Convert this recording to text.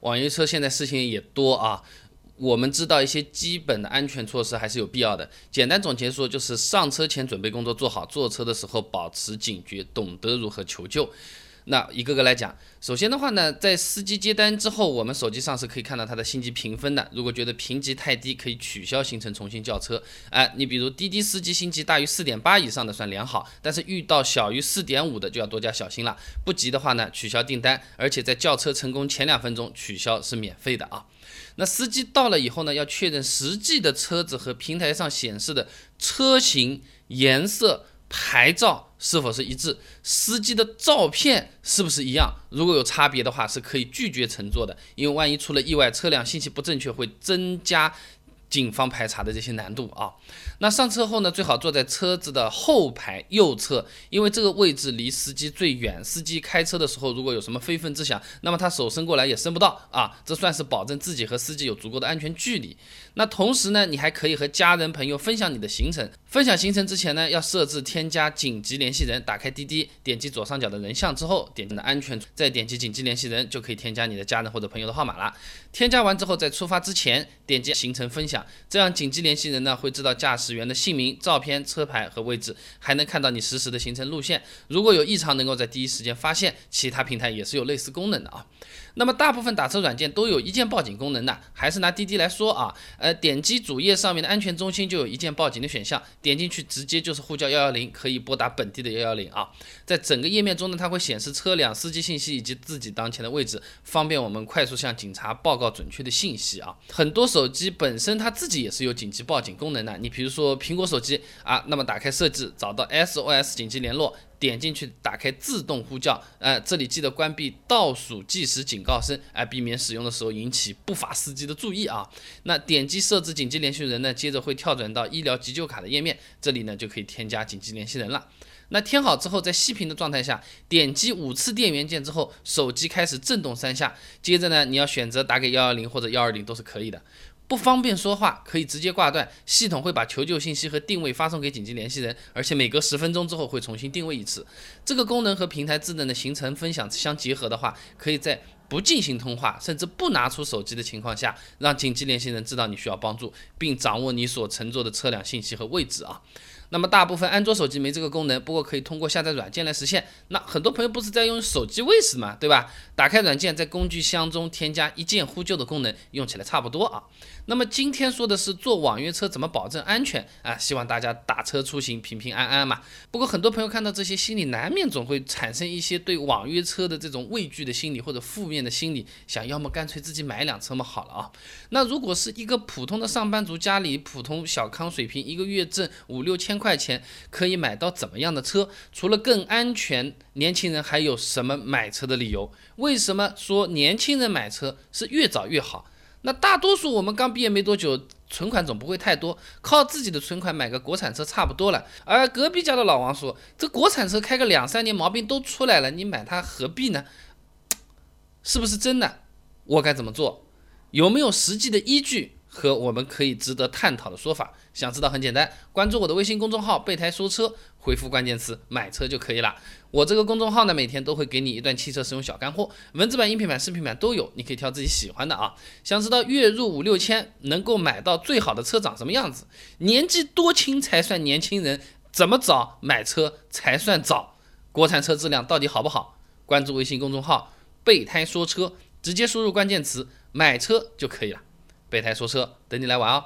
网约车现在事情也多啊，我们知道一些基本的安全措施还是有必要的。简单总结说，就是上车前准备工作做好，坐车的时候保持警觉，懂得如何求救。那一个个来讲，首先的话呢，在司机接单之后，我们手机上是可以看到他的星级评分的。如果觉得评级太低，可以取消行程，重新叫车。哎，你比如滴滴司机星级大于四点八以上的算良好，但是遇到小于四点五的就要多加小心了。不急的话呢，取消订单，而且在叫车成功前两分钟取消是免费的啊。那司机到了以后呢，要确认实际的车子和平台上显示的车型、颜色。牌照是否是一致？司机的照片是不是一样？如果有差别的话，是可以拒绝乘坐的，因为万一出了意外，车辆信息不正确，会增加。警方排查的这些难度啊，那上车后呢，最好坐在车子的后排右侧，因为这个位置离司机最远。司机开车的时候，如果有什么非分之想，那么他手伸过来也伸不到啊，这算是保证自己和司机有足够的安全距离。那同时呢，你还可以和家人朋友分享你的行程。分享行程之前呢，要设置添加紧急联系人，打开滴滴，点击左上角的人像之后，点击的安全，再点击紧急联系人，就可以添加你的家人或者朋友的号码了。添加完之后，在出发之前点击行程分享。这样紧急联系人呢会知道驾驶员的姓名、照片、车牌和位置，还能看到你实时的行程路线。如果有异常，能够在第一时间发现。其他平台也是有类似功能的啊。那么大部分打车软件都有一键报警功能的，还是拿滴滴来说啊，呃，点击主页上面的安全中心就有一键报警的选项，点进去直接就是呼叫幺幺零，可以拨打本地的幺幺零啊。在整个页面中呢，它会显示车辆、司机信息以及自己当前的位置，方便我们快速向警察报告准确的信息啊。很多手机本身它自己也是有紧急报警功能的，你比如说苹果手机啊，那么打开设置，找到 SOS 紧急联络。点进去，打开自动呼叫，呃，这里记得关闭倒数计时警告声，哎，避免使用的时候引起不法司机的注意啊。那点击设置紧急联系人呢，接着会跳转到医疗急救卡的页面，这里呢就可以添加紧急联系人了。那填好之后，在熄屏的状态下，点击五次电源键之后，手机开始震动三下，接着呢，你要选择打给幺幺零或者幺二零都是可以的。不方便说话，可以直接挂断，系统会把求救信息和定位发送给紧急联系人，而且每隔十分钟之后会重新定位一次。这个功能和平台智能的行程分享相结合的话，可以在不进行通话，甚至不拿出手机的情况下，让紧急联系人知道你需要帮助，并掌握你所乘坐的车辆信息和位置啊。那么大部分安卓手机没这个功能，不过可以通过下载软件来实现。那很多朋友不是在用手机卫士嘛，对吧？打开软件，在工具箱中添加一键呼救的功能，用起来差不多啊。那么今天说的是坐网约车怎么保证安全啊？希望大家打车出行平平安安嘛。不过很多朋友看到这些，心里难免总会产生一些对网约车的这种畏惧的心理或者负面的心理，想要么干脆自己买辆车嘛好了啊。那如果是一个普通的上班族，家里普通小康水平，一个月挣五六千。块钱可以买到怎么样的车？除了更安全，年轻人还有什么买车的理由？为什么说年轻人买车是越早越好？那大多数我们刚毕业没多久，存款总不会太多，靠自己的存款买个国产车差不多了。而隔壁家的老王说，这国产车开个两三年毛病都出来了，你买它何必呢？是不是真的？我该怎么做？有没有实际的依据？和我们可以值得探讨的说法，想知道很简单，关注我的微信公众号“备胎说车”，回复关键词“买车”就可以了。我这个公众号呢，每天都会给你一段汽车使用小干货，文字版、音频版、视频版都有，你可以挑自己喜欢的啊。想知道月入五六千能够买到最好的车长什么样子？年纪多轻才算年轻人？怎么早买车才算早？国产车质量到底好不好？关注微信公众号“备胎说车”，直接输入关键词“买车”就可以了。备胎说车，等你来玩哦。